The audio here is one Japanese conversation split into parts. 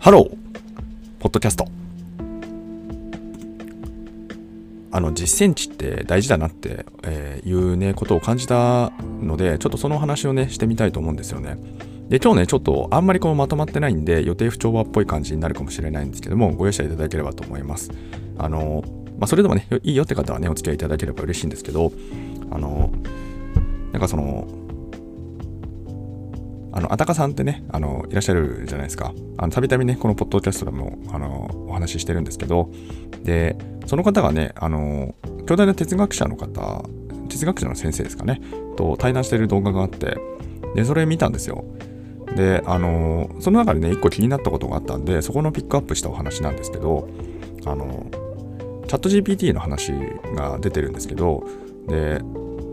ハローポッドキャスト。あの実践値って大事だなって、えーいうねことを感じたのでちょっとその話をねしてみたいと思うんですよね。で今日ねちょっとあんまりこうまとまってないんで予定不調和っぽい感じになるかもしれないんですけどもご容赦いただければと思います。あのまあそれでもねいいよって方はねお付き合いいただければ嬉しいんですけどあのなんかそのあの、あたかさんってね、あの、いらっしゃるじゃないですか。あの、たびたびね、このポッドキャストでも、あの、お話ししてるんですけど、で、その方がね、あの、兄弟の哲学者の方、哲学者の先生ですかね、と対談してる動画があって、で、それ見たんですよ。で、あの、その中でね、一個気になったことがあったんで、そこのピックアップしたお話なんですけど、あの、チャット GPT の話が出てるんですけど、で、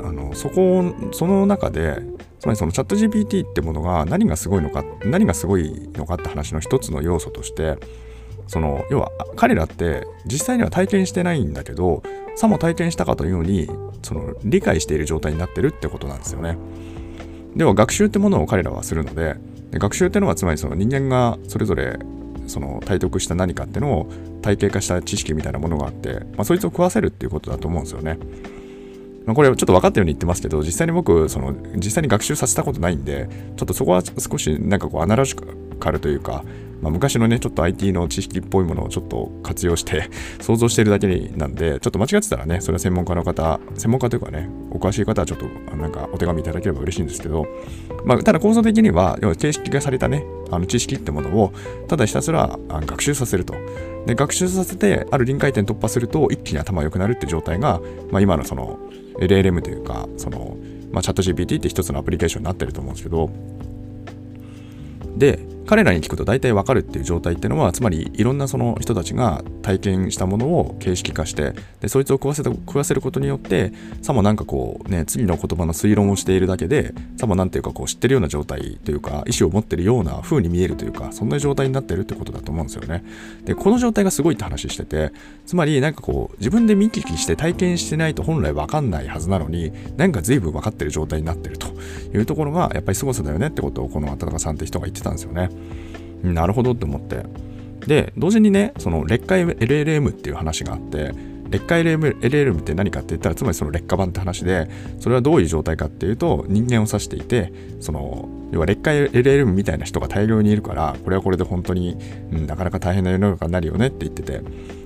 あのそこをその中でつまりそのチャット GPT ってものが何がすごいのか何がすごいのかって話の一つの要素としてその要は彼らって実際には体験してないんだけどさも体験したかというようにその理解している状態になってるってことなんですよね。では学習ってものを彼らはするのでで学習ってのはつまりその人間がそれぞれその体得した何かってのを体系化した知識みたいなものがあって、まあ、そいつを食わせるっていうことだと思うんですよね。まあ、これちょっと分かったように言ってますけど実際に僕その実際に学習させたことないんでちょっとそこは少しなんかこうアナロジカルというか、まあ、昔のねちょっと IT の知識っぽいものをちょっと活用して 想像してるだけなんでちょっと間違ってたらねそれは専門家の方専門家というかねお詳しい方はちょっとなんかお手紙いただければ嬉しいんですけど、まあ、ただ構造的には要は形式化されたねあの知識ってものをただひたすら学習させると。で学習させてある臨界点突破すると一気に頭良くなるって状態が、まあ、今のその LLM というかその、まあ、チャット GPT って一つのアプリケーションになってると思うんですけど。で彼らに聞くと大体わかるっていう状態っていうのはつまりいろんなその人たちが体験したものを形式化してでそいつを食わせた食わせることによってさもなんかこうね次の言葉の推論をしているだけでさもなんていうかこう知ってるような状態というか意思を持ってるような風に見えるというかそんな状態になってるってことだと思うんですよね。でこの状態がすごいって話しててつまりなんかこう自分で見聞きして体験してないと本来わかんないはずなのになんか随分分かってる状態になってるというところがやっぱり凄さだよねってことをこの温かさんって人が言ってたんですよね。なるほどって思って。で同時にねその劣化 LLM っていう話があって劣化 LLM, LLM って何かって言ったらつまりその劣化版って話でそれはどういう状態かっていうと人間を指していてその要は劣化 LLM みたいな人が大量にいるからこれはこれで本当に、うん、なかなか大変な世の中になるよねって言ってて。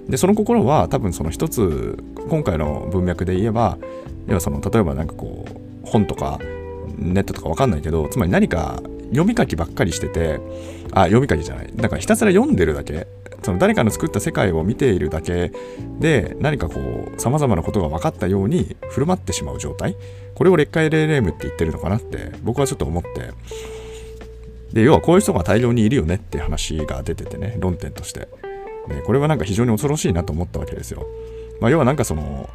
でその心は多分その一つ今回の文脈で言えば要はその例えばなんかこう本とかネットとかわかんないけどつまり何か読み書きばっかりしててあ読み書きじゃない。だからひたすら読んでるだけ。その誰かの作った世界を見ているだけ。で何かこうさまざまなことが分かったように振る舞ってしまう状態。これを劣化 LLM って言ってるのかなって僕はちょっと思って。で要はこういう人が大量にいるよねって話が出ててね論点として。でこれはなんか非常に恐ろしいなと思ったわけですよ、まあ、要はなんかその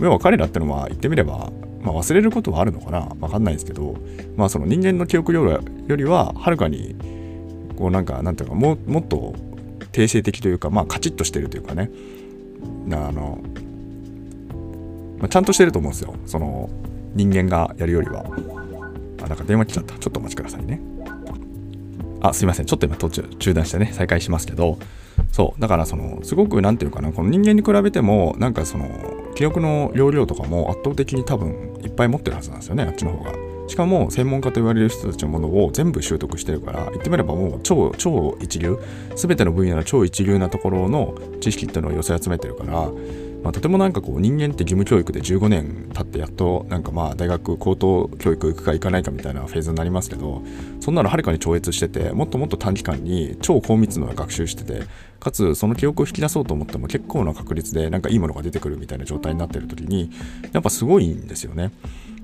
要は彼らってのは言ってみればまあ、忘れることはあるのかな？わかんないですけど、まあ、その人間の記憶量よりははるかにこうなんかなんていうかももっと定性的というかまあカチッとしてるというかね。あの、まあ、ちゃんとしてると思うんですよ。その人間がやるよりは。あなんか電話来ちゃった。ちょっとお待ちくださいね。あすいません。ちょっと今途中中断してね再開しますけど。そう。だからそのすごくなんていうかな。この人間に比べてもなんかその記憶の容量とかも圧倒的に多分いっぱい持ってるはずなんですよねあっちの方が。しかも専門家と言われる人たちのものを全部習得してるから言ってみればもう超超一流全ての分野の超一流なところの知識っていうのを寄せ集めてるからまあ、とてもなんかこう人間って義務教育で15年経ってやっとなんかまあ大学高等教育行くか行かないかみたいなフェーズになりますけどそんなのはるかに超越しててもっともっと短期間に超高密度な学習しててかつその記憶を引き出そうと思っても結構な確率でなんかいいものが出てくるみたいな状態になってる時にやっぱすごいんですよね。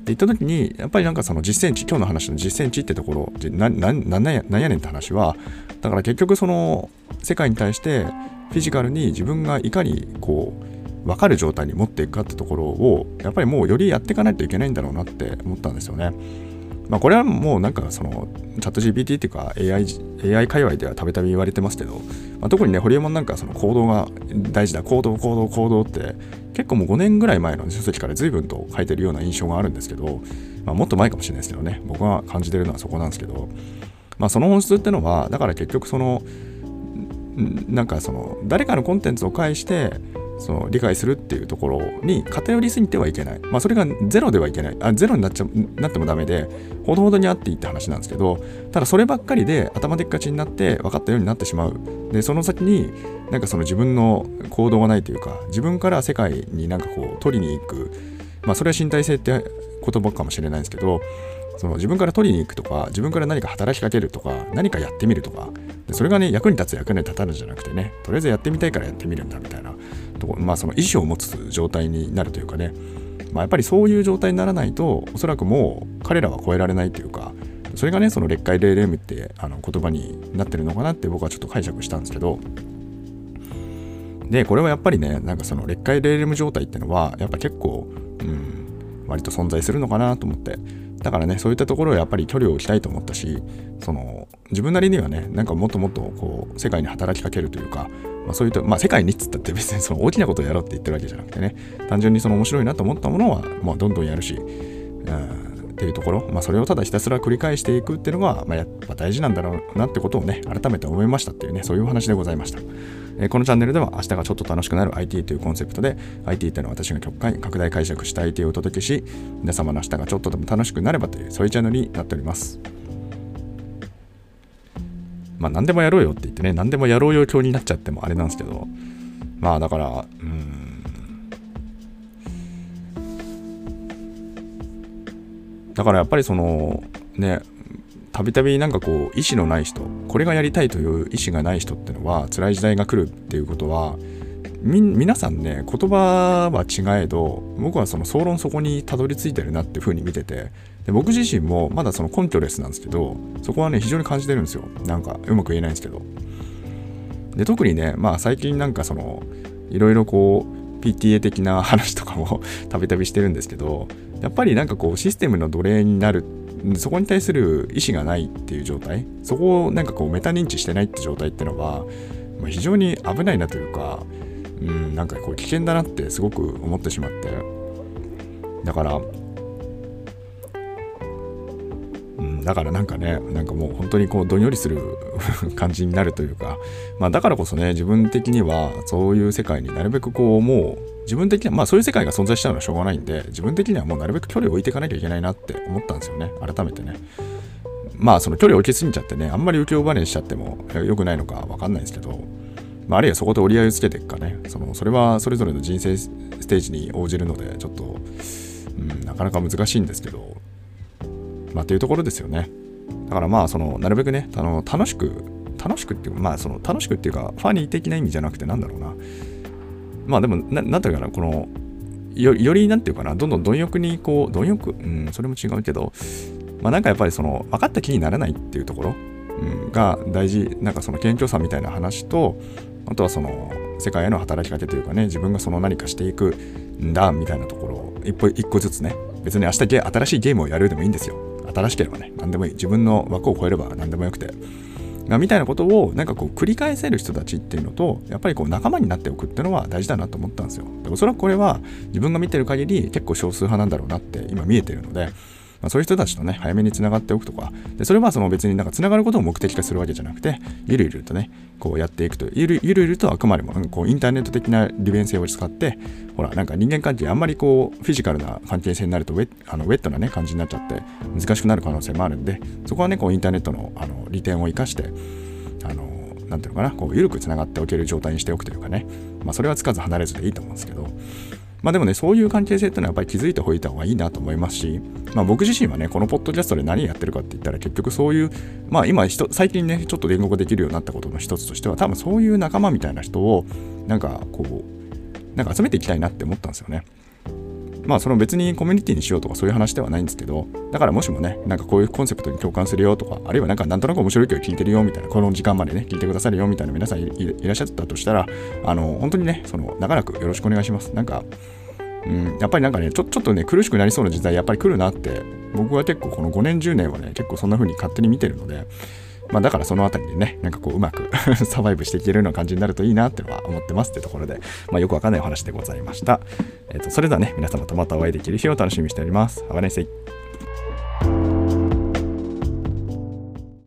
って言った時にやっぱりなんかその実践値今日の話の実践値ってところななななんやねんって話はだから結局その世界に対してフィジカルに自分がいかにこう分かる状態に持っていくかってところをやっぱりもうよりやっていかないといけないんだろうなって思ったんですよね。まあ、これはもうなんかそのチャット GPT っていうか AI, AI 界隈ではたびたび言われてますけど、まあ、特にね、ホリエモンなんかその行動が大事だ、行動、行動、行動って結構もう5年ぐらい前の書籍から随分と書いてるような印象があるんですけど、まあ、もっと前かもしれないですけどね、僕が感じてるのはそこなんですけど、まあ、その本質ってのは、だから結局その、なんかその誰かのコンテンツを介してその理解するっていうところに偏りすぎてはいけない。まあそれがゼロではいけない。あゼロになっちゃなってもダメで、ほどほどにあっていいって話なんですけど、ただそればっかりで頭でっかちになって分かったようになってしまう。で、その先になんかその自分の行動がないというか、自分から世界になんかこう取りに行く。まあそれは身体性って言葉かもしれないんですけど、その自分から取りに行くとか自分から何か働きかけるとか何かやってみるとかでそれがね役に立つ役に立たぬじゃなくてねとりあえずやってみたいからやってみるんだみたいなとこまあその意思を持つ状態になるというかね、まあ、やっぱりそういう状態にならないとおそらくもう彼らは超えられないというかそれがねその劣化霊霊夢ってあの言葉になってるのかなって僕はちょっと解釈したんですけど。でこれはやっぱりねなんかその劣化霊霊夢状態ってのはやっぱ結構うん割と存在するのかなと思って。だからね、そういったところをやっぱり距離を置きたいと思ったし、その自分なりにはね、なんかもっともっとこう世界に働きかけるというか、まあ、そういった、まあ、世界にっつったって別に その大きなことをやろうって言ってるわけじゃなくてね、単純にその面白いなと思ったものは、まあ、どんどんやるし、うん。っていうところ、まあ、それをただひたすら繰り返していくっていうのが、まあ、やっぱ大事なんだろうなってことをね、改めて思いましたっていうね、そういうお話でございました。えー、このチャンネルでは明日がちょっと楽しくなる IT というコンセプトで IT っていうのは私が極快拡大解釈した IT をお届けし皆様の明日がちょっとでも楽しくなればというそういうチャンネルになっております。まあ何でもやろうよって言ってね何でもやろうよ教になっちゃってもあれなんですけど。まあだからうん。だからやっぱりそのねたびたびなんかこう意思のない人これがやりたいという意思がない人ってのは辛い時代が来るっていうことは皆さんね言葉は違えど僕はその総論そこにたどり着いてるなっていうふうに見ててで僕自身もまだその根拠レスなんですけどそこはね非常に感じてるんですよ。なんかうまく言えないんですけど。で特にねまあ最近なんかそのいろいろこう PTA 的な話とかも たびたびしてるんですけどやっぱりなんかこうシステムの奴隷になるそこに対する意思がないっていう状態そこをなんかこうメタ認知してないって状態っていうのは非常に危ないなというか、うん、なんかこう危険だなってすごく思ってしまって。だからうんだからなんかね、なんかもう本当にこうどんよりする 感じになるというか、まあだからこそね、自分的にはそういう世界になるべくこうもう自分的には、まあそういう世界が存在したのはしょうがないんで、自分的にはもうなるべく距離を置いていかなきゃいけないなって思ったんですよね、改めてね。まあその距離を置きすぎちゃってね、あんまり浮世離れしちゃっても良くないのかわかんないですけど、まあ、あるいはそこで折り合いをつけていくかね、そのそれはそれぞれの人生ステージに応じるので、ちょっと、うん、なかなか難しいんですけど、まあ、というところですよね。だからまあ、その、なるべくね、あの楽しく、楽しくっていうか、まあ、その、楽しくっていうか、ファニー的な意味じゃなくて、なんだろうな。まあ、でも、ななんていうかな、この、よより、なんていうかな、どんどん貪欲に、こう、貪欲、うん、それも違うけど、まあ、なんかやっぱり、その、分かった気にならないっていうところ、うん、が大事、なんかその、謙虚さみたいな話と、あとはその、世界への働きかけというかね、自分がその何かしていくんだ、みたいなところを、一歩、一個ずつね、別に明日新しいゲームをやるでもいいんですよ。新しければね、何でもいい。自分の枠を超えれば何でもよくて。みたいなことをなんかこう繰り返せる人たちっていうのとやっぱりこう仲間になっておくっていうのは大事だなと思ったんですよ。でおそらくこれは自分が見てる限り結構少数派なんだろうなって今見えてるのでまあ、そういう人たちとね、早めにつながっておくとか、でそれはその別になんかつながることを目的化するわけじゃなくて、ゆるゆるとね、こうやっていくと、ゆるゆるゆるとあくまでも、こうインターネット的な利便性を使って、ほら、なんか人間関係あんまりこう、フィジカルな関係性になるとウェあのウェットなね、感じになっちゃって、難しくなる可能性もあるんで、そこはね、こうインターネットのあの利点を生かして、あの、なんていうのかな、こう、緩くつながっておける状態にしておくというかね、まあ、それはつかず離れずでいいと思うんですけど、まあでもね、そういう関係性っていうのはやっぱり気づいておいた方がいいなと思いますし、まあ僕自身はね、このポッドキャストで何やってるかって言ったら結局そういう、まあ今最近ね、ちょっと言語できるようになったことの一つとしては、多分そういう仲間みたいな人を、なんかこう、なんか集めていきたいなって思ったんですよね。まあその別にコミュニティにしようとかそういう話ではないんですけど、だからもしもね、なんかこういうコンセプトに共感するよとか、あるいはなんかなんとなく面白い曲聞いてるよみたいな、この時間までね、聞いてくださるよみたいな皆さんいらっしゃったとしたら、あの、本当にね、その、長らくよろしくお願いします。なんか、うん、やっぱりなんかねちょ、ちょっとね、苦しくなりそうな時代、やっぱり来るなって、僕は結構この5年、10年はね、結構そんな風に勝手に見てるので、まあだからそのあたりでね、なんかこううまく サバイブしていけるような感じになるといいなってのは思ってますってところで、まあよくわかんないお話でございました。えっ、ー、と、それではね、皆様とまたお会いできる日を楽しみにしております。Have a nice.